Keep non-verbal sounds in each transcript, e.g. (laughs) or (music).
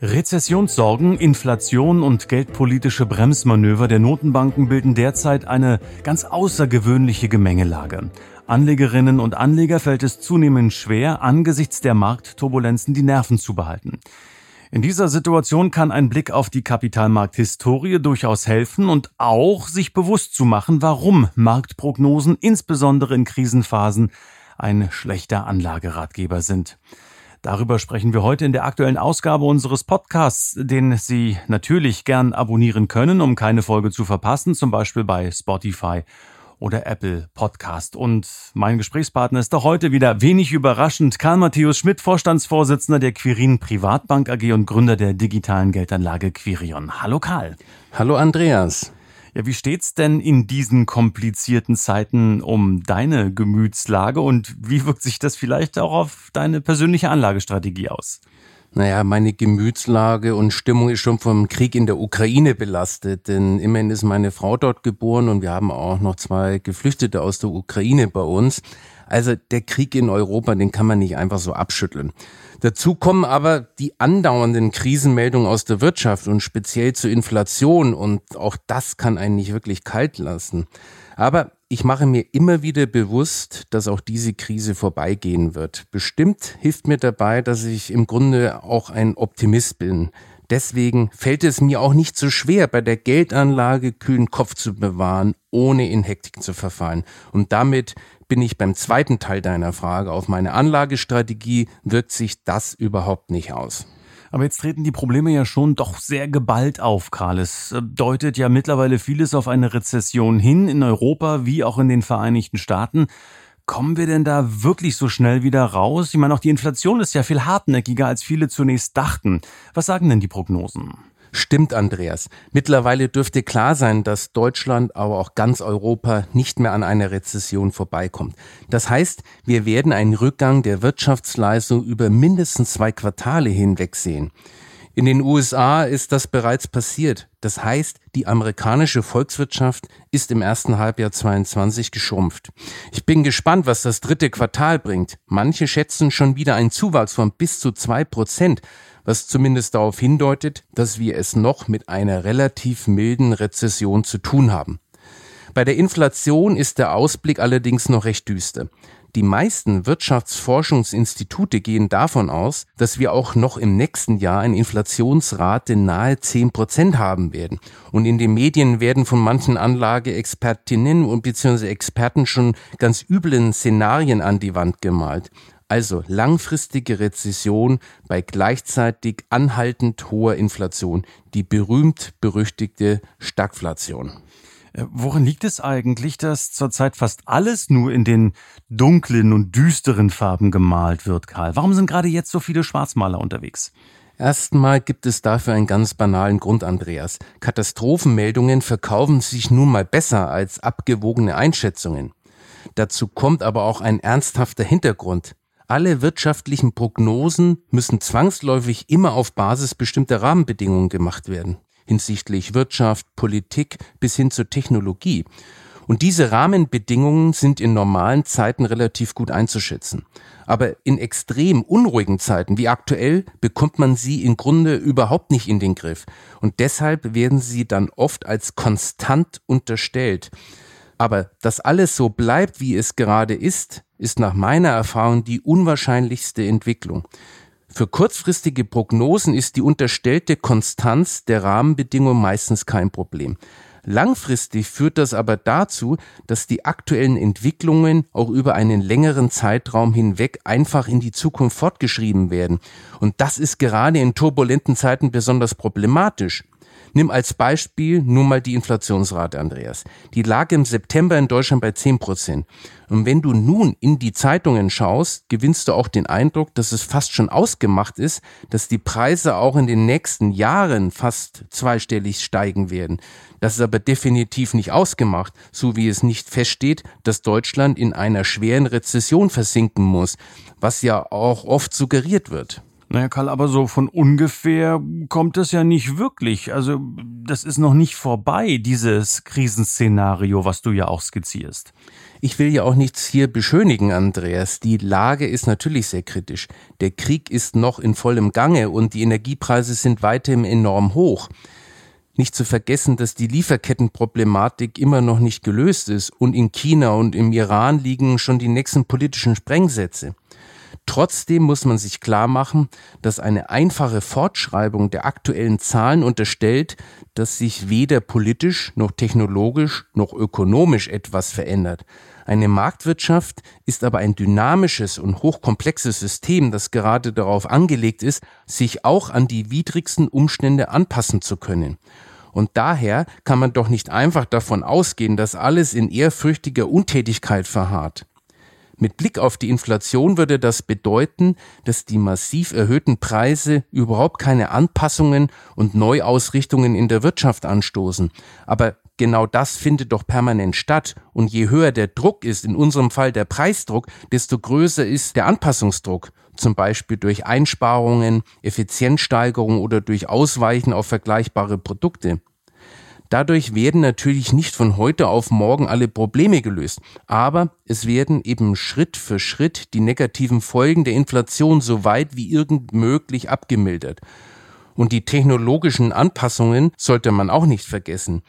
Rezessionssorgen, Inflation und geldpolitische Bremsmanöver der Notenbanken bilden derzeit eine ganz außergewöhnliche Gemengelage. Anlegerinnen und Anleger fällt es zunehmend schwer, angesichts der Marktturbulenzen die Nerven zu behalten. In dieser Situation kann ein Blick auf die Kapitalmarkthistorie durchaus helfen und auch sich bewusst zu machen, warum Marktprognosen insbesondere in Krisenphasen ein schlechter Anlageratgeber sind. Darüber sprechen wir heute in der aktuellen Ausgabe unseres Podcasts, den Sie natürlich gern abonnieren können, um keine Folge zu verpassen, zum Beispiel bei Spotify oder Apple Podcast. Und mein Gesprächspartner ist doch heute wieder wenig überraschend Karl Matthäus Schmidt, Vorstandsvorsitzender der Quirin Privatbank AG und Gründer der digitalen Geldanlage Quirion. Hallo Karl. Hallo Andreas. Ja, wie steht's denn in diesen komplizierten Zeiten um deine Gemütslage und wie wirkt sich das vielleicht auch auf deine persönliche Anlagestrategie aus? Naja, meine Gemütslage und Stimmung ist schon vom Krieg in der Ukraine belastet, denn immerhin ist meine Frau dort geboren und wir haben auch noch zwei Geflüchtete aus der Ukraine bei uns. Also der Krieg in Europa, den kann man nicht einfach so abschütteln. Dazu kommen aber die andauernden Krisenmeldungen aus der Wirtschaft und speziell zur Inflation und auch das kann einen nicht wirklich kalt lassen. Aber ich mache mir immer wieder bewusst, dass auch diese Krise vorbeigehen wird. Bestimmt hilft mir dabei, dass ich im Grunde auch ein Optimist bin. Deswegen fällt es mir auch nicht so schwer, bei der Geldanlage kühlen Kopf zu bewahren, ohne in Hektik zu verfallen. Und damit bin ich beim zweiten Teil deiner Frage. Auf meine Anlagestrategie wirkt sich das überhaupt nicht aus. Aber jetzt treten die Probleme ja schon doch sehr geballt auf, Karl. Es äh, deutet ja mittlerweile vieles auf eine Rezession hin, in Europa wie auch in den Vereinigten Staaten. Kommen wir denn da wirklich so schnell wieder raus? Ich meine, auch die Inflation ist ja viel hartnäckiger, als viele zunächst dachten. Was sagen denn die Prognosen? Stimmt, Andreas. Mittlerweile dürfte klar sein, dass Deutschland, aber auch ganz Europa nicht mehr an einer Rezession vorbeikommt. Das heißt, wir werden einen Rückgang der Wirtschaftsleistung über mindestens zwei Quartale hinweg sehen. In den USA ist das bereits passiert. Das heißt, die amerikanische Volkswirtschaft ist im ersten Halbjahr 22 geschrumpft. Ich bin gespannt, was das dritte Quartal bringt. Manche schätzen schon wieder einen Zuwachs von bis zu zwei Prozent was zumindest darauf hindeutet, dass wir es noch mit einer relativ milden Rezession zu tun haben. Bei der Inflation ist der Ausblick allerdings noch recht düster. Die meisten Wirtschaftsforschungsinstitute gehen davon aus, dass wir auch noch im nächsten Jahr eine Inflationsrate nahe 10 Prozent haben werden. Und in den Medien werden von manchen Anlageexpertinnen und beziehungsweise Experten schon ganz üblen Szenarien an die Wand gemalt. Also langfristige Rezession bei gleichzeitig anhaltend hoher Inflation, die berühmt-berüchtigte Stagflation. Äh, worin liegt es eigentlich, dass zurzeit fast alles nur in den dunklen und düsteren Farben gemalt wird, Karl? Warum sind gerade jetzt so viele Schwarzmaler unterwegs? Erstmal gibt es dafür einen ganz banalen Grund, Andreas. Katastrophenmeldungen verkaufen sich nun mal besser als abgewogene Einschätzungen. Dazu kommt aber auch ein ernsthafter Hintergrund. Alle wirtschaftlichen Prognosen müssen zwangsläufig immer auf Basis bestimmter Rahmenbedingungen gemacht werden, hinsichtlich Wirtschaft, Politik bis hin zur Technologie. Und diese Rahmenbedingungen sind in normalen Zeiten relativ gut einzuschätzen. Aber in extrem unruhigen Zeiten wie aktuell bekommt man sie im Grunde überhaupt nicht in den Griff. Und deshalb werden sie dann oft als konstant unterstellt. Aber dass alles so bleibt, wie es gerade ist, ist nach meiner Erfahrung die unwahrscheinlichste Entwicklung. Für kurzfristige Prognosen ist die unterstellte Konstanz der Rahmenbedingungen meistens kein Problem. Langfristig führt das aber dazu, dass die aktuellen Entwicklungen auch über einen längeren Zeitraum hinweg einfach in die Zukunft fortgeschrieben werden. Und das ist gerade in turbulenten Zeiten besonders problematisch. Nimm als Beispiel nur mal die Inflationsrate, Andreas. Die lag im September in Deutschland bei 10 Prozent. Und wenn du nun in die Zeitungen schaust, gewinnst du auch den Eindruck, dass es fast schon ausgemacht ist, dass die Preise auch in den nächsten Jahren fast zweistellig steigen werden. Das ist aber definitiv nicht ausgemacht, so wie es nicht feststeht, dass Deutschland in einer schweren Rezession versinken muss, was ja auch oft suggeriert wird. Naja, Karl, aber so von ungefähr kommt es ja nicht wirklich. Also das ist noch nicht vorbei, dieses Krisenszenario, was du ja auch skizzierst. Ich will ja auch nichts hier beschönigen, Andreas. Die Lage ist natürlich sehr kritisch. Der Krieg ist noch in vollem Gange und die Energiepreise sind weiterhin enorm hoch. Nicht zu vergessen, dass die Lieferkettenproblematik immer noch nicht gelöst ist und in China und im Iran liegen schon die nächsten politischen Sprengsätze. Trotzdem muss man sich klar machen, dass eine einfache Fortschreibung der aktuellen Zahlen unterstellt, dass sich weder politisch noch technologisch noch ökonomisch etwas verändert. Eine Marktwirtschaft ist aber ein dynamisches und hochkomplexes System, das gerade darauf angelegt ist, sich auch an die widrigsten Umstände anpassen zu können. Und daher kann man doch nicht einfach davon ausgehen, dass alles in ehrfürchtiger Untätigkeit verharrt. Mit Blick auf die Inflation würde das bedeuten, dass die massiv erhöhten Preise überhaupt keine Anpassungen und Neuausrichtungen in der Wirtschaft anstoßen. Aber genau das findet doch permanent statt. Und je höher der Druck ist, in unserem Fall der Preisdruck, desto größer ist der Anpassungsdruck. Zum Beispiel durch Einsparungen, Effizienzsteigerung oder durch Ausweichen auf vergleichbare Produkte. Dadurch werden natürlich nicht von heute auf morgen alle Probleme gelöst, aber es werden eben Schritt für Schritt die negativen Folgen der Inflation so weit wie irgend möglich abgemildert. Und die technologischen Anpassungen sollte man auch nicht vergessen.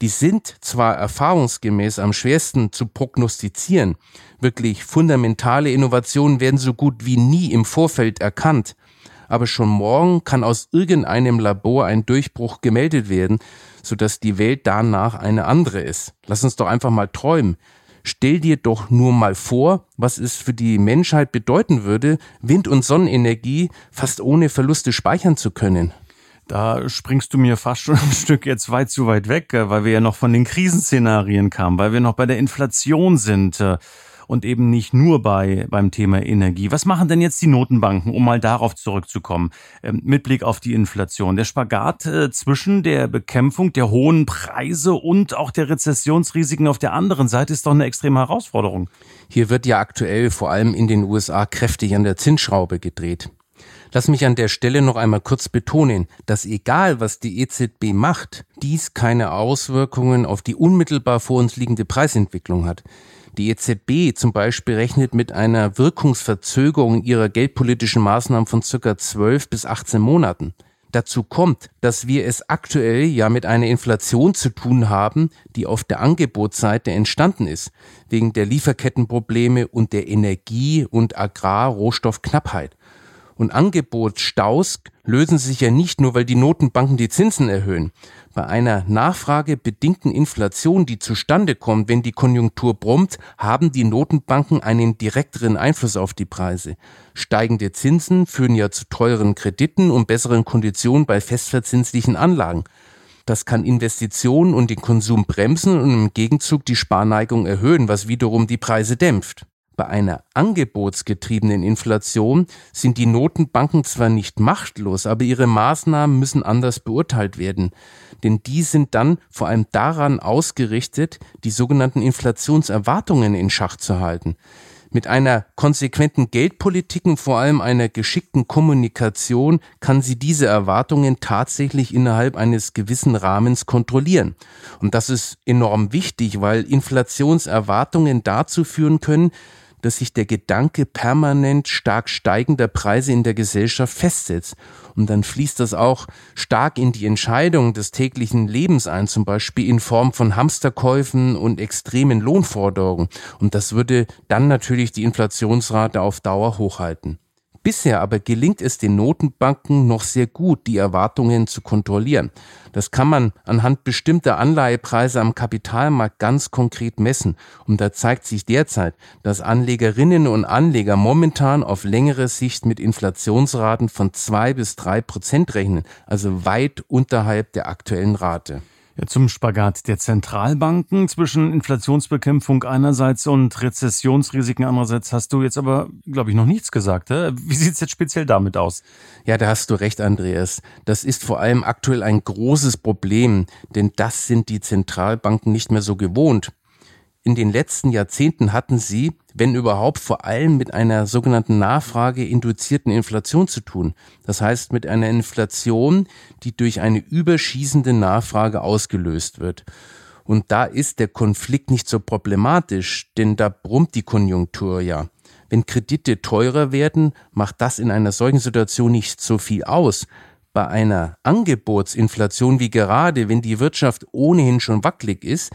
Die sind zwar erfahrungsgemäß am schwersten zu prognostizieren, wirklich fundamentale Innovationen werden so gut wie nie im Vorfeld erkannt, aber schon morgen kann aus irgendeinem Labor ein Durchbruch gemeldet werden, sodass die Welt danach eine andere ist. Lass uns doch einfach mal träumen. Stell dir doch nur mal vor, was es für die Menschheit bedeuten würde, Wind- und Sonnenenergie fast ohne Verluste speichern zu können. Da springst du mir fast schon (laughs) ein Stück jetzt weit zu weit weg, weil wir ja noch von den Krisenszenarien kamen, weil wir noch bei der Inflation sind und eben nicht nur bei, beim Thema Energie. Was machen denn jetzt die Notenbanken, um mal darauf zurückzukommen, ähm, mit Blick auf die Inflation? Der Spagat äh, zwischen der Bekämpfung der hohen Preise und auch der Rezessionsrisiken auf der anderen Seite ist doch eine extreme Herausforderung. Hier wird ja aktuell vor allem in den USA kräftig an der Zinsschraube gedreht. Lass mich an der Stelle noch einmal kurz betonen, dass egal was die EZB macht, dies keine Auswirkungen auf die unmittelbar vor uns liegende Preisentwicklung hat. Die EZB zum Beispiel rechnet mit einer Wirkungsverzögerung ihrer geldpolitischen Maßnahmen von circa 12 bis 18 Monaten. Dazu kommt, dass wir es aktuell ja mit einer Inflation zu tun haben, die auf der Angebotsseite entstanden ist, wegen der Lieferkettenprobleme und der Energie- und Agrarrohstoffknappheit. Und Angebotsstaus lösen sich ja nicht nur, weil die Notenbanken die Zinsen erhöhen. Bei einer nachfragebedingten Inflation, die zustande kommt, wenn die Konjunktur brummt, haben die Notenbanken einen direkteren Einfluss auf die Preise. Steigende Zinsen führen ja zu teuren Krediten und besseren Konditionen bei festverzinslichen Anlagen. Das kann Investitionen und den Konsum bremsen und im Gegenzug die Sparneigung erhöhen, was wiederum die Preise dämpft. Bei einer angebotsgetriebenen Inflation sind die Notenbanken zwar nicht machtlos, aber ihre Maßnahmen müssen anders beurteilt werden. Denn die sind dann vor allem daran ausgerichtet, die sogenannten Inflationserwartungen in Schach zu halten. Mit einer konsequenten Geldpolitik und vor allem einer geschickten Kommunikation kann sie diese Erwartungen tatsächlich innerhalb eines gewissen Rahmens kontrollieren. Und das ist enorm wichtig, weil Inflationserwartungen dazu führen können, dass sich der Gedanke permanent stark steigender Preise in der Gesellschaft festsetzt. Und dann fließt das auch stark in die Entscheidung des täglichen Lebens ein, zum Beispiel in Form von Hamsterkäufen und extremen Lohnforderungen. Und das würde dann natürlich die Inflationsrate auf Dauer hochhalten. Bisher aber gelingt es den Notenbanken noch sehr gut, die Erwartungen zu kontrollieren. Das kann man anhand bestimmter Anleihepreise am Kapitalmarkt ganz konkret messen. Und da zeigt sich derzeit, dass Anlegerinnen und Anleger momentan auf längere Sicht mit Inflationsraten von zwei bis drei Prozent rechnen, also weit unterhalb der aktuellen Rate. Zum Spagat der Zentralbanken zwischen Inflationsbekämpfung einerseits und Rezessionsrisiken andererseits hast du jetzt aber, glaube ich, noch nichts gesagt. Hä? Wie sieht's jetzt speziell damit aus? Ja, da hast du recht, Andreas. Das ist vor allem aktuell ein großes Problem, denn das sind die Zentralbanken nicht mehr so gewohnt. In den letzten Jahrzehnten hatten sie, wenn überhaupt, vor allem mit einer sogenannten nachfrageinduzierten Inflation zu tun. Das heißt mit einer Inflation, die durch eine überschießende Nachfrage ausgelöst wird. Und da ist der Konflikt nicht so problematisch, denn da brummt die Konjunktur ja. Wenn Kredite teurer werden, macht das in einer solchen Situation nicht so viel aus. Bei einer Angebotsinflation wie gerade, wenn die Wirtschaft ohnehin schon wackelig ist,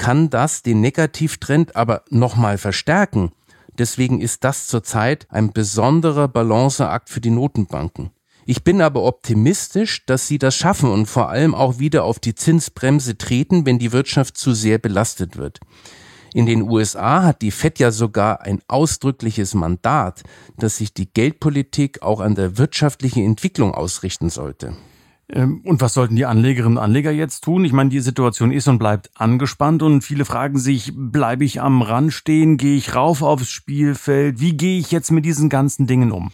kann das den Negativtrend aber nochmal verstärken. Deswegen ist das zurzeit ein besonderer Balanceakt für die Notenbanken. Ich bin aber optimistisch, dass sie das schaffen und vor allem auch wieder auf die Zinsbremse treten, wenn die Wirtschaft zu sehr belastet wird. In den USA hat die Fed ja sogar ein ausdrückliches Mandat, dass sich die Geldpolitik auch an der wirtschaftlichen Entwicklung ausrichten sollte. Ähm, und was sollten die Anlegerinnen und Anleger jetzt tun? Ich meine, die Situation ist und bleibt angespannt und viele fragen sich, bleibe ich am Rand stehen, gehe ich rauf aufs Spielfeld, wie gehe ich jetzt mit diesen ganzen Dingen um?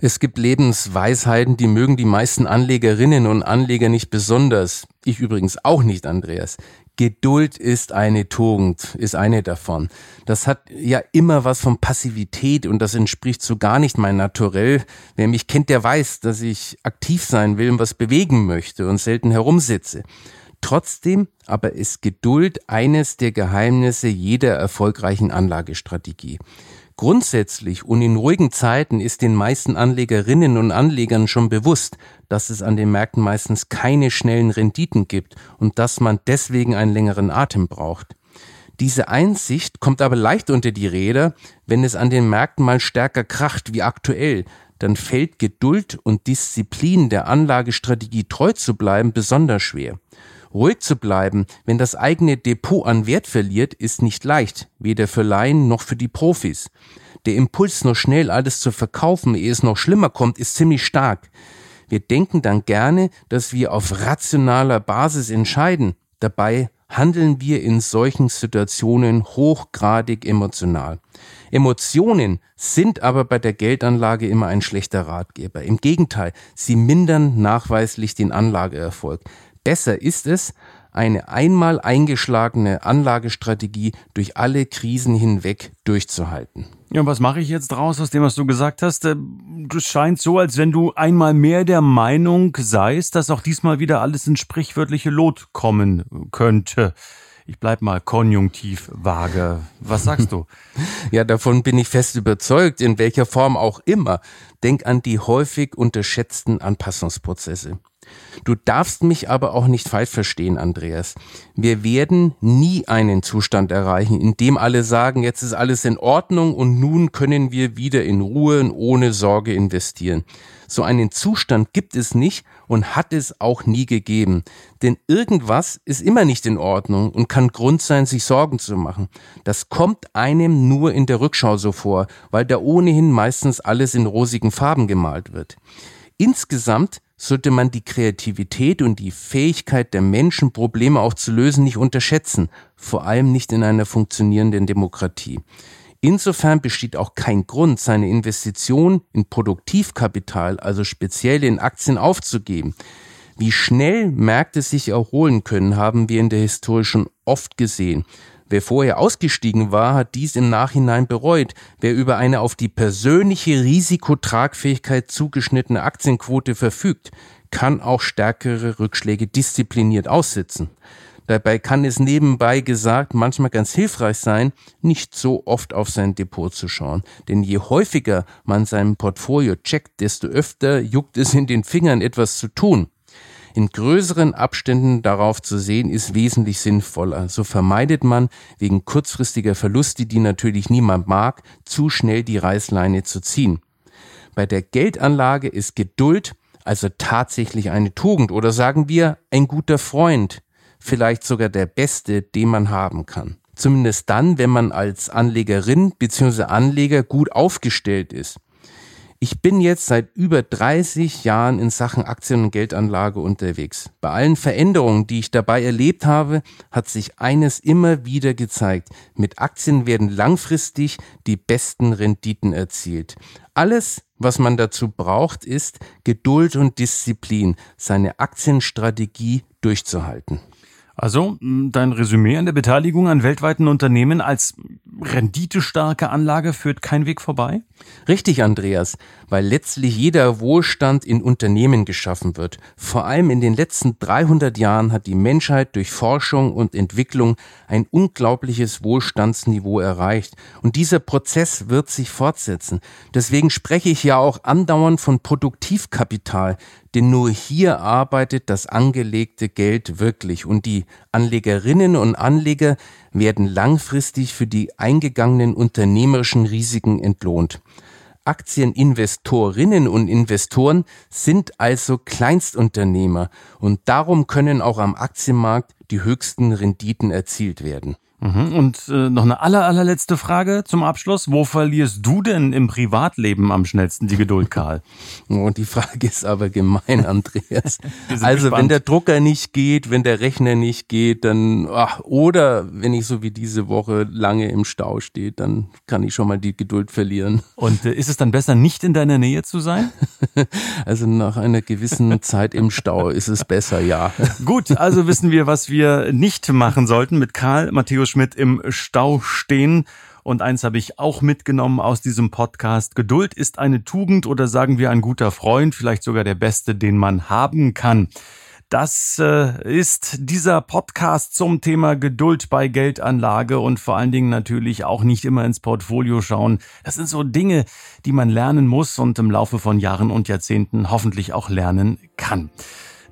Es gibt Lebensweisheiten, die mögen die meisten Anlegerinnen und Anleger nicht besonders. Ich übrigens auch nicht, Andreas. Geduld ist eine Tugend, ist eine davon. Das hat ja immer was von Passivität und das entspricht so gar nicht mein Naturell. Wer mich kennt, der weiß, dass ich aktiv sein will und was bewegen möchte und selten herumsitze. Trotzdem aber ist Geduld eines der Geheimnisse jeder erfolgreichen Anlagestrategie. Grundsätzlich und in ruhigen Zeiten ist den meisten Anlegerinnen und Anlegern schon bewusst, dass es an den Märkten meistens keine schnellen Renditen gibt und dass man deswegen einen längeren Atem braucht. Diese Einsicht kommt aber leicht unter die Räder, wenn es an den Märkten mal stärker kracht wie aktuell, dann fällt Geduld und Disziplin der Anlagestrategie treu zu bleiben besonders schwer. Ruhig zu bleiben, wenn das eigene Depot an Wert verliert, ist nicht leicht, weder für Laien noch für die Profis. Der Impuls, noch schnell alles zu verkaufen, ehe es noch schlimmer kommt, ist ziemlich stark. Wir denken dann gerne, dass wir auf rationaler Basis entscheiden. Dabei handeln wir in solchen Situationen hochgradig emotional. Emotionen sind aber bei der Geldanlage immer ein schlechter Ratgeber. Im Gegenteil, sie mindern nachweislich den Anlageerfolg. Besser ist es, eine einmal eingeschlagene Anlagestrategie durch alle Krisen hinweg durchzuhalten. Ja, was mache ich jetzt draus aus dem, was du gesagt hast? Es äh, scheint so, als wenn du einmal mehr der Meinung seist, dass auch diesmal wieder alles ins sprichwörtliche Lot kommen könnte. Ich bleib mal konjunktiv vage. Was sagst du? (laughs) ja, davon bin ich fest überzeugt, in welcher Form auch immer. Denk an die häufig unterschätzten Anpassungsprozesse. Du darfst mich aber auch nicht falsch verstehen, Andreas. Wir werden nie einen Zustand erreichen, in dem alle sagen, jetzt ist alles in Ordnung und nun können wir wieder in Ruhe und ohne Sorge investieren. So einen Zustand gibt es nicht und hat es auch nie gegeben. Denn irgendwas ist immer nicht in Ordnung und kann Grund sein, sich Sorgen zu machen. Das kommt einem nur in der Rückschau so vor, weil da ohnehin meistens alles in rosigen Farben gemalt wird. Insgesamt sollte man die Kreativität und die Fähigkeit der Menschen, Probleme auch zu lösen, nicht unterschätzen, vor allem nicht in einer funktionierenden Demokratie. Insofern besteht auch kein Grund, seine Investition in Produktivkapital, also speziell in Aktien aufzugeben. Wie schnell Märkte sich erholen können, haben wir in der Historie schon oft gesehen. Wer vorher ausgestiegen war, hat dies im Nachhinein bereut. Wer über eine auf die persönliche Risikotragfähigkeit zugeschnittene Aktienquote verfügt, kann auch stärkere Rückschläge diszipliniert aussitzen. Dabei kann es nebenbei gesagt manchmal ganz hilfreich sein, nicht so oft auf sein Depot zu schauen. Denn je häufiger man sein Portfolio checkt, desto öfter juckt es in den Fingern etwas zu tun in größeren Abständen darauf zu sehen, ist wesentlich sinnvoller. So vermeidet man wegen kurzfristiger Verluste, die natürlich niemand mag, zu schnell die Reißleine zu ziehen. Bei der Geldanlage ist Geduld also tatsächlich eine Tugend oder sagen wir ein guter Freund, vielleicht sogar der beste, den man haben kann. Zumindest dann, wenn man als Anlegerin bzw. Anleger gut aufgestellt ist. Ich bin jetzt seit über 30 Jahren in Sachen Aktien- und Geldanlage unterwegs. Bei allen Veränderungen, die ich dabei erlebt habe, hat sich eines immer wieder gezeigt. Mit Aktien werden langfristig die besten Renditen erzielt. Alles, was man dazu braucht, ist Geduld und Disziplin, seine Aktienstrategie durchzuhalten. Also dein Resümee an der Beteiligung an weltweiten Unternehmen als renditestarke Anlage führt kein Weg vorbei? Richtig, Andreas, weil letztlich jeder Wohlstand in Unternehmen geschaffen wird. Vor allem in den letzten 300 Jahren hat die Menschheit durch Forschung und Entwicklung ein unglaubliches Wohlstandsniveau erreicht. Und dieser Prozess wird sich fortsetzen. Deswegen spreche ich ja auch andauernd von Produktivkapital, denn nur hier arbeitet das angelegte Geld wirklich und die Anlegerinnen und Anleger werden langfristig für die eingegangenen unternehmerischen Risiken entlohnt. Aktieninvestorinnen und Investoren sind also Kleinstunternehmer und darum können auch am Aktienmarkt die höchsten Renditen erzielt werden. Mhm. Und äh, noch eine aller, allerletzte Frage zum Abschluss. Wo verlierst du denn im Privatleben am schnellsten die Geduld, Karl? (laughs) Oh, die Frage ist aber gemein, (laughs) Andreas. also gespannt. wenn der Drucker nicht geht, wenn der Rechner nicht geht, dann ach, oder wenn ich so wie diese Woche lange im Stau stehe, dann kann ich schon mal die Geduld verlieren. Und äh, ist es dann besser, nicht in deiner Nähe zu sein? (laughs) also nach einer gewissen Zeit im Stau ist es besser, ja. Gut, also wissen wir, was wir nicht machen sollten mit Karl Matthäus Schmidt im Stau stehen. Und eins habe ich auch mitgenommen aus diesem Podcast. Geduld ist eine Tugend oder sagen wir ein guter Freund, vielleicht sogar der beste, den man haben kann. Das äh, ist dieser Podcast zum Thema Geduld bei Geldanlage und vor allen Dingen natürlich auch nicht immer ins Portfolio schauen. Das sind so Dinge, die man lernen muss und im Laufe von Jahren und Jahrzehnten hoffentlich auch lernen kann.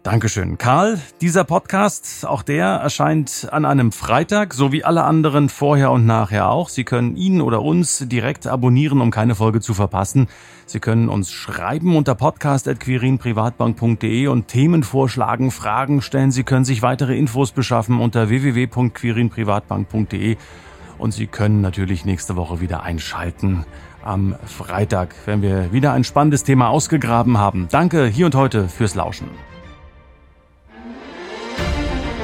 Dankeschön. Karl, dieser Podcast, auch der erscheint an einem Freitag, so wie alle anderen vorher und nachher auch. Sie können ihn oder uns direkt abonnieren, um keine Folge zu verpassen. Sie können uns schreiben unter podcast.quirinprivatbank.de und Themen vorschlagen, Fragen stellen. Sie können sich weitere Infos beschaffen unter www.quirinprivatbank.de und Sie können natürlich nächste Woche wieder einschalten am Freitag, wenn wir wieder ein spannendes Thema ausgegraben haben. Danke hier und heute fürs Lauschen.